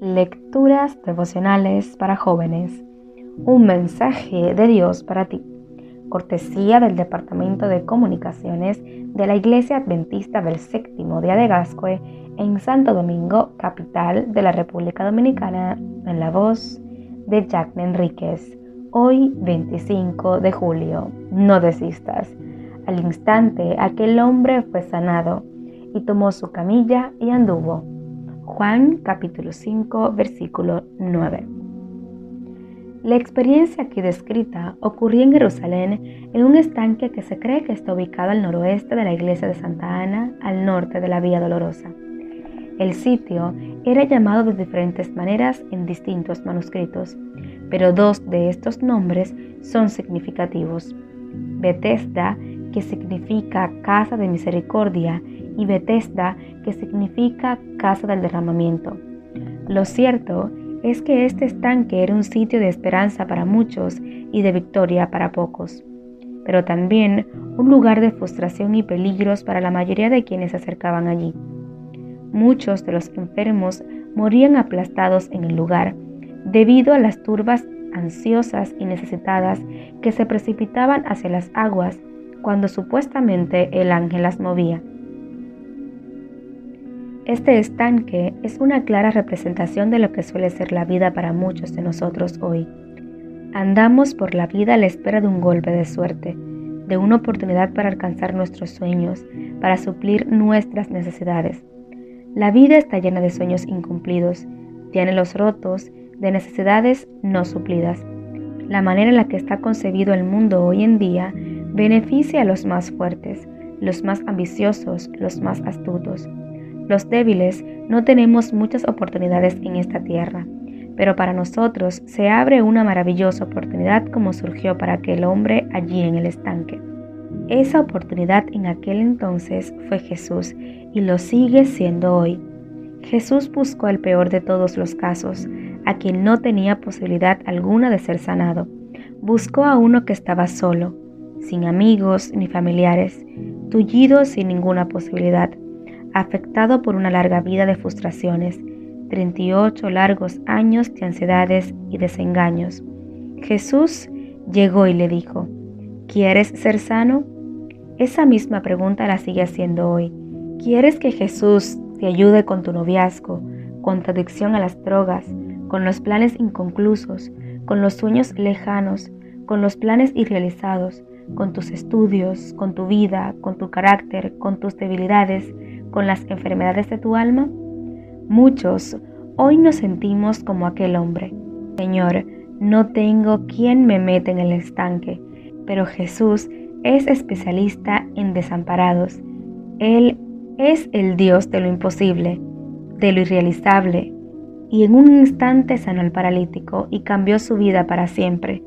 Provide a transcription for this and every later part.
Lecturas devocionales para jóvenes. Un mensaje de Dios para ti. Cortesía del Departamento de Comunicaciones de la Iglesia Adventista del Séptimo Día de Gascue en Santo Domingo, capital de la República Dominicana, en la voz de Jack Enríquez. Hoy, 25 de julio. No desistas. Al instante, aquel hombre fue sanado y tomó su camilla y anduvo Juan capítulo 5 versículo 9. La experiencia aquí descrita ocurrió en Jerusalén en un estanque que se cree que está ubicado al noroeste de la iglesia de Santa Ana, al norte de la Vía Dolorosa. El sitio era llamado de diferentes maneras en distintos manuscritos, pero dos de estos nombres son significativos. Bethesda, que significa casa de misericordia, y Bethesda, que significa casa del derramamiento. Lo cierto es que este estanque era un sitio de esperanza para muchos y de victoria para pocos, pero también un lugar de frustración y peligros para la mayoría de quienes se acercaban allí. Muchos de los enfermos morían aplastados en el lugar debido a las turbas ansiosas y necesitadas que se precipitaban hacia las aguas cuando supuestamente el ángel las movía. Este estanque es una clara representación de lo que suele ser la vida para muchos de nosotros hoy. Andamos por la vida a la espera de un golpe de suerte, de una oportunidad para alcanzar nuestros sueños, para suplir nuestras necesidades. La vida está llena de sueños incumplidos, de anhelos rotos, de necesidades no suplidas. La manera en la que está concebido el mundo hoy en día beneficia a los más fuertes, los más ambiciosos, los más astutos. Los débiles no tenemos muchas oportunidades en esta tierra, pero para nosotros se abre una maravillosa oportunidad como surgió para aquel hombre allí en el estanque. Esa oportunidad en aquel entonces fue Jesús y lo sigue siendo hoy. Jesús buscó al peor de todos los casos, a quien no tenía posibilidad alguna de ser sanado. Buscó a uno que estaba solo, sin amigos ni familiares, tullido sin ninguna posibilidad afectado por una larga vida de frustraciones, 38 largos años de ansiedades y desengaños. Jesús llegó y le dijo, ¿quieres ser sano? Esa misma pregunta la sigue haciendo hoy. ¿Quieres que Jesús te ayude con tu noviazgo, con tu adicción a las drogas, con los planes inconclusos, con los sueños lejanos, con los planes irrealizados, con tus estudios, con tu vida, con tu carácter, con tus debilidades, con las enfermedades de tu alma? Muchos hoy nos sentimos como aquel hombre. Señor, no tengo quien me mete en el estanque, pero Jesús es especialista en desamparados. Él es el Dios de lo imposible, de lo irrealizable, y en un instante sanó al paralítico y cambió su vida para siempre.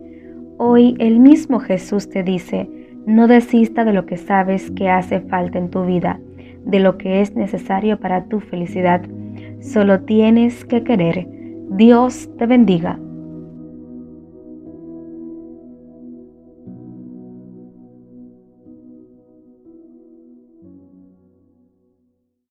Hoy el mismo Jesús te dice, no desista de lo que sabes que hace falta en tu vida de lo que es necesario para tu felicidad. Solo tienes que querer. Dios te bendiga.